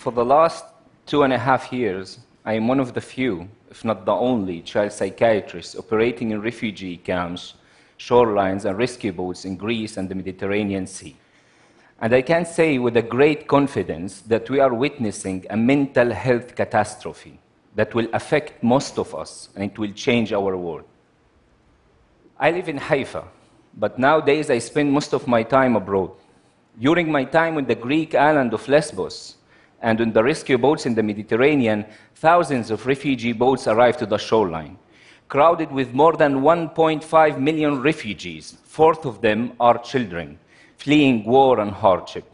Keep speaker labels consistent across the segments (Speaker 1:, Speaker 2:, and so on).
Speaker 1: For the last two and a half years, I am one of the few, if not the only, child psychiatrist operating in refugee camps, shorelines, and rescue boats in Greece and the Mediterranean Sea. And I can say with a great confidence that we are witnessing a mental health catastrophe that will affect most of us and it will change our world. I live in Haifa, but nowadays I spend most of my time abroad. During my time on the Greek island of Lesbos and on the rescue boats in the Mediterranean, thousands of refugee boats arrive to the shoreline, crowded with more than 1.5 million refugees. Fourth of them are children fleeing war and hardship.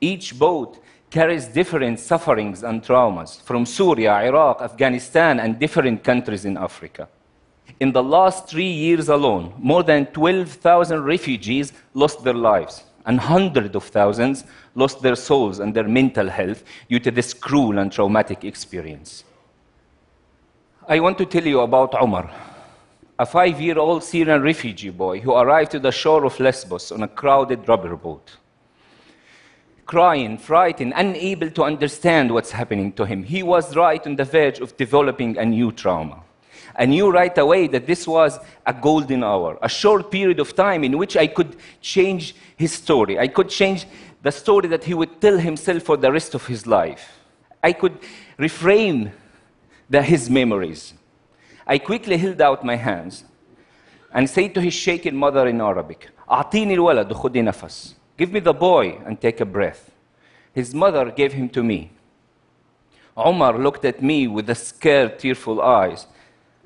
Speaker 1: Each boat carries different sufferings and traumas from Syria, Iraq, Afghanistan, and different countries in Africa. In the last three years alone, more than 12,000 refugees lost their lives, and hundreds of thousands lost their souls and their mental health due to this cruel and traumatic experience. I want to tell you about Omar, a five year old Syrian refugee boy who arrived to the shore of Lesbos on a crowded rubber boat. Crying, frightened, unable to understand what's happening to him. He was right on the verge of developing a new trauma. I knew right away that this was a golden hour, a short period of time in which I could change his story. I could change the story that he would tell himself for the rest of his life. I could reframe the, his memories. I quickly held out my hands and said to his shaken mother in Arabic, أعطيني الولد وخذي نفس. Give me the boy and take a breath. His mother gave him to me. Omar looked at me with the scared, tearful eyes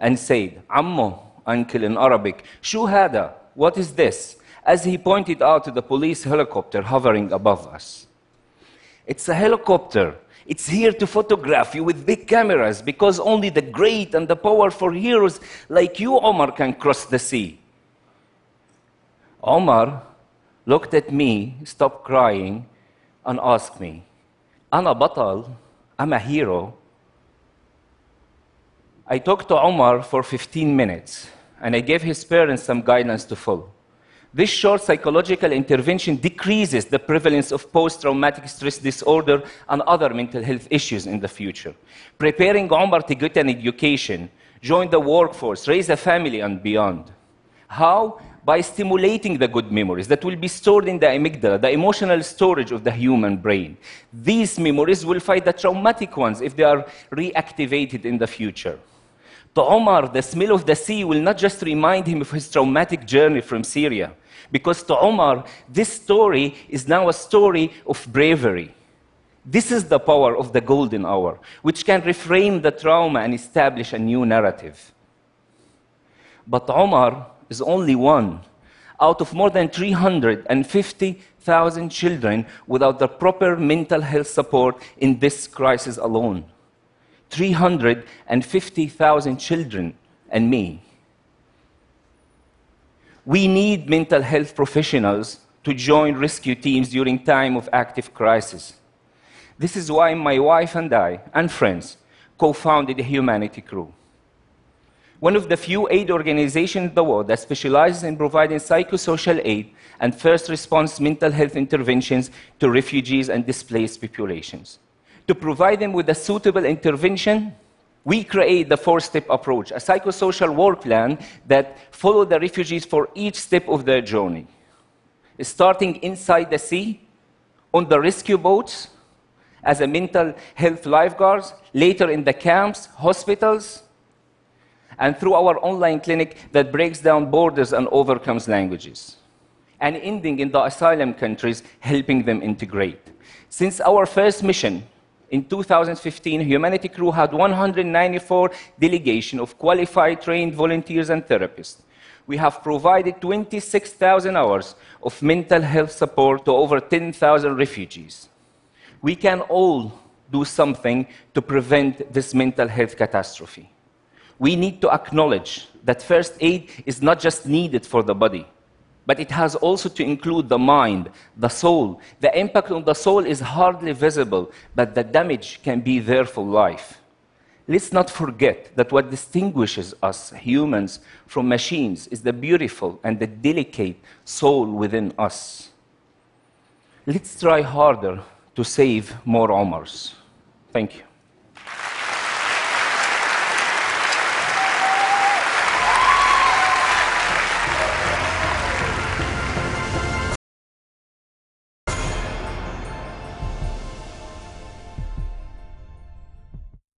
Speaker 1: and said, Ammo, uncle in Arabic, Shu hada, what is this? As he pointed out to the police helicopter hovering above us. It's a helicopter. It's here to photograph you with big cameras because only the great and the powerful heroes like you, Omar, can cross the sea. Omar looked at me, stopped crying, and asked me, Ana batal, I'm a hero, I talked to Omar for 15 minutes, and I gave his parents some guidance to follow. This short psychological intervention decreases the prevalence of post traumatic stress disorder and other mental health issues in the future. Preparing Omar to get an education, join the workforce, raise a family, and beyond. How? By stimulating the good memories that will be stored in the amygdala, the emotional storage of the human brain. These memories will fight the traumatic ones if they are reactivated in the future. To Omar, the smell of the sea will not just remind him of his traumatic journey from Syria, because to Omar, this story is now a story of bravery. This is the power of the golden hour, which can reframe the trauma and establish a new narrative. But Omar is only one out of more than 350,000 children without the proper mental health support in this crisis alone. 350,000 children and me. We need mental health professionals to join rescue teams during time of active crisis. This is why my wife and I and friends co-founded the Humanity Crew. One of the few aid organizations in the world that specializes in providing psychosocial aid and first response mental health interventions to refugees and displaced populations to provide them with a suitable intervention, we create the four-step approach, a psychosocial work plan that follow the refugees for each step of their journey. Starting inside the sea, on the rescue boats, as a mental health lifeguards, later in the camps, hospitals, and through our online clinic that breaks down borders and overcomes languages. And ending in the asylum countries, helping them integrate. Since our first mission, in 2015, Humanity Crew had 194 delegation of qualified trained volunteers and therapists. We have provided 26,000 hours of mental health support to over 10,000 refugees. We can all do something to prevent this mental health catastrophe. We need to acknowledge that first aid is not just needed for the body, but it has also to include the mind, the soul. The impact on the soul is hardly visible, but the damage can be there for life. Let's not forget that what distinguishes us humans from machines is the beautiful and the delicate soul within us. Let's try harder to save more Omars. Thank you.